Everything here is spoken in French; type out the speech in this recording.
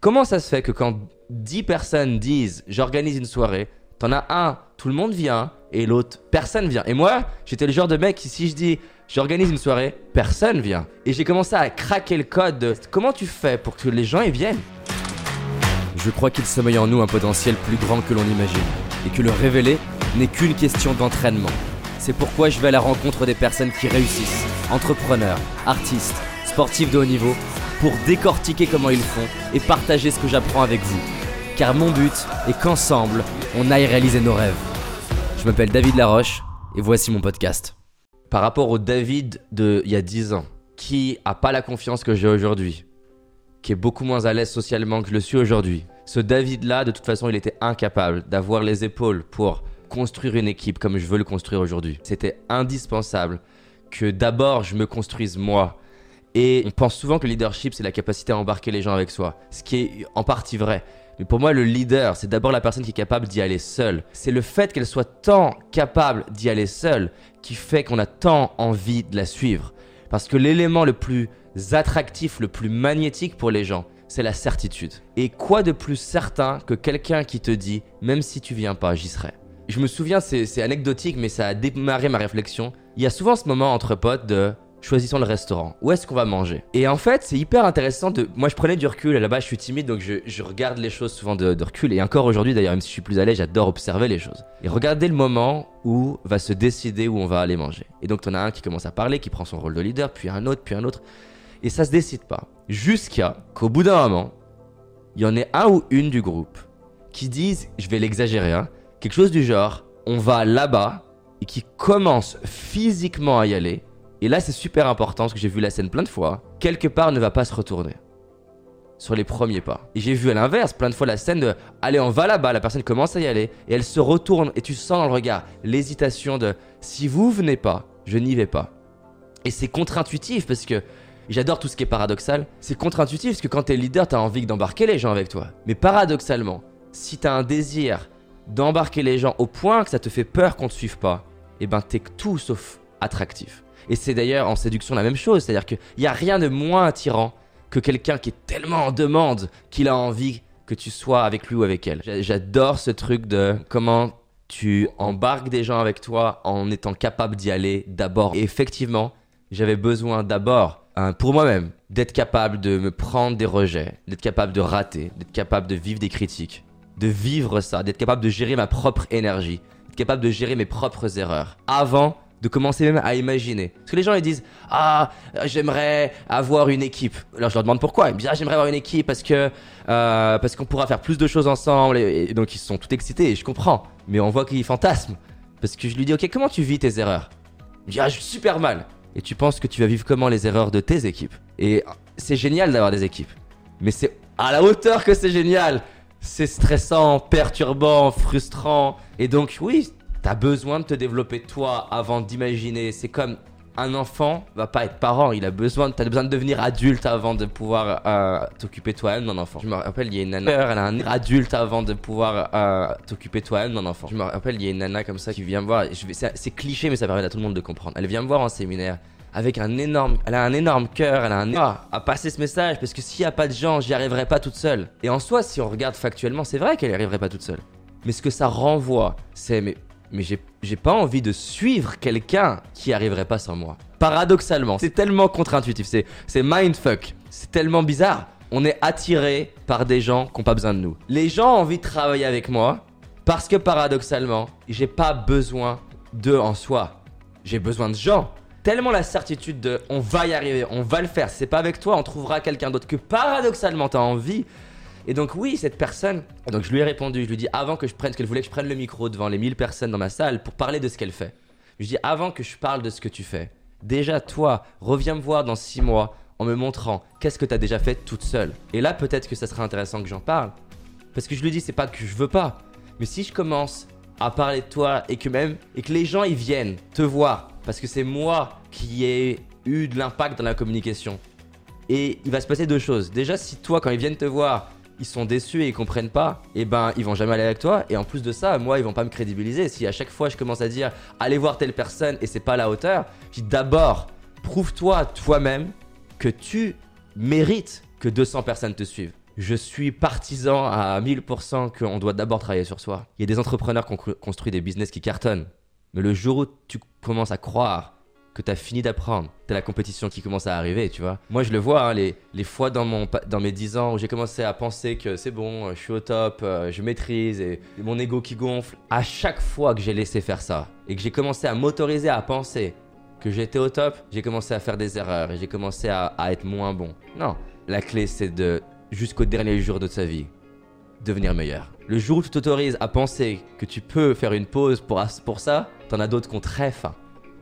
Comment ça se fait que quand 10 personnes disent j'organise une soirée, t'en as un, tout le monde vient, et l'autre, personne vient. Et moi, j'étais le genre de mec qui, si je dis j'organise une soirée, personne vient. Et j'ai commencé à craquer le code de comment tu fais pour que les gens y viennent? Je crois qu'il sommeille en nous un potentiel plus grand que l'on imagine, et que le révéler n'est qu'une question d'entraînement. C'est pourquoi je vais à la rencontre des personnes qui réussissent, entrepreneurs, artistes, sportifs de haut niveau, pour décortiquer comment ils font et partager ce que j'apprends avec vous. Car mon but est qu'ensemble, on aille réaliser nos rêves. Je m'appelle David Laroche, et voici mon podcast. Par rapport au David de il y a 10 ans, qui a pas la confiance que j'ai aujourd'hui, qui est beaucoup moins à l'aise socialement que je le suis aujourd'hui, ce David-là, de toute façon, il était incapable d'avoir les épaules pour construire une équipe comme je veux le construire aujourd'hui. C'était indispensable que d'abord je me construise moi. Et on pense souvent que le leadership, c'est la capacité à embarquer les gens avec soi, ce qui est en partie vrai. Mais pour moi, le leader, c'est d'abord la personne qui est capable d'y aller seule. C'est le fait qu'elle soit tant capable d'y aller seule qui fait qu'on a tant envie de la suivre. Parce que l'élément le plus attractif, le plus magnétique pour les gens, c'est la certitude. Et quoi de plus certain que quelqu'un qui te dit, même si tu viens pas, j'y serai. Je me souviens, c'est anecdotique, mais ça a démarré ma réflexion. Il y a souvent ce moment entre potes de choisissons le restaurant. Où est-ce qu'on va manger? Et en fait, c'est hyper intéressant de. Moi, je prenais du recul. Là-bas, je suis timide, donc je, regarde les choses souvent de, recul. Et encore aujourd'hui, d'ailleurs, même si je suis plus à l'aise, j'adore observer les choses. Et regarder le moment où va se décider où on va aller manger. Et donc, t'en as un qui commence à parler, qui prend son rôle de leader, puis un autre, puis un autre. Et ça se décide pas. Jusqu'à qu'au bout d'un moment, il y en ait un ou une du groupe qui disent, je vais l'exagérer, hein, quelque chose du genre, on va là-bas et qui commence physiquement à y aller. Et là, c'est super important parce que j'ai vu la scène plein de fois. Quelque part ne va pas se retourner sur les premiers pas. Et j'ai vu à l'inverse plein de fois la scène de allez, on va là-bas, la personne commence à y aller et elle se retourne et tu sens dans le regard l'hésitation de si vous venez pas, je n'y vais pas. Et c'est contre-intuitif parce que j'adore tout ce qui est paradoxal. C'est contre-intuitif parce que quand t'es leader, t'as envie d'embarquer les gens avec toi. Mais paradoxalement, si t'as un désir d'embarquer les gens au point que ça te fait peur qu'on te suive pas, et eh ben t'es tout sauf attractif. Et c'est d'ailleurs en séduction la même chose, c'est-à-dire qu'il n'y a rien de moins attirant que quelqu'un qui est tellement en demande qu'il a envie que tu sois avec lui ou avec elle. J'adore ce truc de comment tu embarques des gens avec toi en étant capable d'y aller d'abord. Et effectivement, j'avais besoin d'abord, hein, pour moi-même, d'être capable de me prendre des rejets, d'être capable de rater, d'être capable de vivre des critiques, de vivre ça, d'être capable de gérer ma propre énergie, d'être capable de gérer mes propres erreurs, avant de commencer même à imaginer. Parce que les gens ils disent ah j'aimerais avoir une équipe. Alors je leur demande pourquoi. Ils me disent ah j'aimerais avoir une équipe parce que euh, parce qu'on pourra faire plus de choses ensemble et, donc ils sont tout excités et je comprends. Mais on voit qu'ils fantasment parce que je lui dis ok comment tu vis tes erreurs? Il me dit ah je suis super mal. Et tu penses que tu vas vivre comment les erreurs de tes équipes? Et c'est génial d'avoir des équipes. Mais c'est à la hauteur que c'est génial c'est stressant, perturbant, frustrant. Et donc, oui, t'as besoin de te développer toi avant d'imaginer. C'est comme un enfant va pas être parent, il a besoin, t'as besoin de devenir adulte avant de pouvoir euh, t'occuper toi-même d'un enfant. Je me rappelle, il y a une nana, elle a un adulte avant de pouvoir euh, t'occuper toi-même d'un enfant. Je me rappelle, il y a une nana comme ça qui vient me voir. C'est cliché, mais ça permet à tout le monde de comprendre. Elle vient me voir en séminaire avec un énorme, elle a un énorme cœur, elle a un ah, à passer ce message parce que s'il n'y a pas de gens, j'y arriverai pas toute seule. Et en soi, si on regarde factuellement, c'est vrai qu'elle n'y arriverait pas toute seule. Mais ce que ça renvoie, c'est mais, mais j'ai pas envie de suivre quelqu'un qui arriverait pas sans moi. Paradoxalement, c'est tellement contre-intuitif, c'est mindfuck, c'est tellement bizarre. On est attiré par des gens qui n'ont pas besoin de nous. Les gens ont envie de travailler avec moi parce que paradoxalement, j'ai pas besoin d'eux en soi. J'ai besoin de gens tellement la certitude de on va y arriver, on va le faire. c'est pas avec toi, on trouvera quelqu'un d'autre que paradoxalement t'as envie. Et donc oui, cette personne, donc je lui ai répondu, je lui ai dit avant que je prenne, parce qu'elle voulait que je prenne le micro devant les 1000 personnes dans ma salle pour parler de ce qu'elle fait. Je dit avant que je parle de ce que tu fais, déjà toi, reviens me voir dans 6 mois en me montrant qu'est-ce que tu as déjà fait toute seule. Et là peut-être que ça serait intéressant que j'en parle. Parce que je lui dis c'est pas que je veux pas, mais si je commence à parler de toi et que même et que les gens ils viennent te voir parce que c'est moi qui ai eu de l'impact dans la communication. Et il va se passer deux choses. Déjà, si toi, quand ils viennent te voir, ils sont déçus et ils comprennent pas, et eh ben ils vont jamais aller avec toi. Et en plus de ça, moi, ils vont pas me crédibiliser. Si à chaque fois je commence à dire allez voir telle personne et c'est pas à la hauteur, je dis d'abord prouve-toi toi-même que tu mérites que 200 personnes te suivent. je suis partisan à 1000% qu'on doit d'abord travailler sur soi. Il y a des entrepreneurs qui ont construit des business qui cartonnent. Mais le jour où tu commences à croire que tu as fini d'apprendre, tu la compétition qui commence à arriver, tu vois. Moi, je le vois, hein, les, les, fois dans, mon, dans mes 10 ans où j'ai commencé à penser que c'est bon, je suis au top, euh, je maîtrise, et, mon ego qui gonfle. À chaque fois que j'ai laissé faire ça, et que j'ai commencé à m'autoriser à penser que j'étais au top, j'ai commencé à faire des erreurs, et j'ai commencé à, à être moins bon. Non, la clé, c'est de jusqu'au dernier jour de sa vie, devenir meilleur. Le jour où tu t'autorises à penser que tu peux faire une pause pour, pour ça, t'en as d'autres qui ont très faim.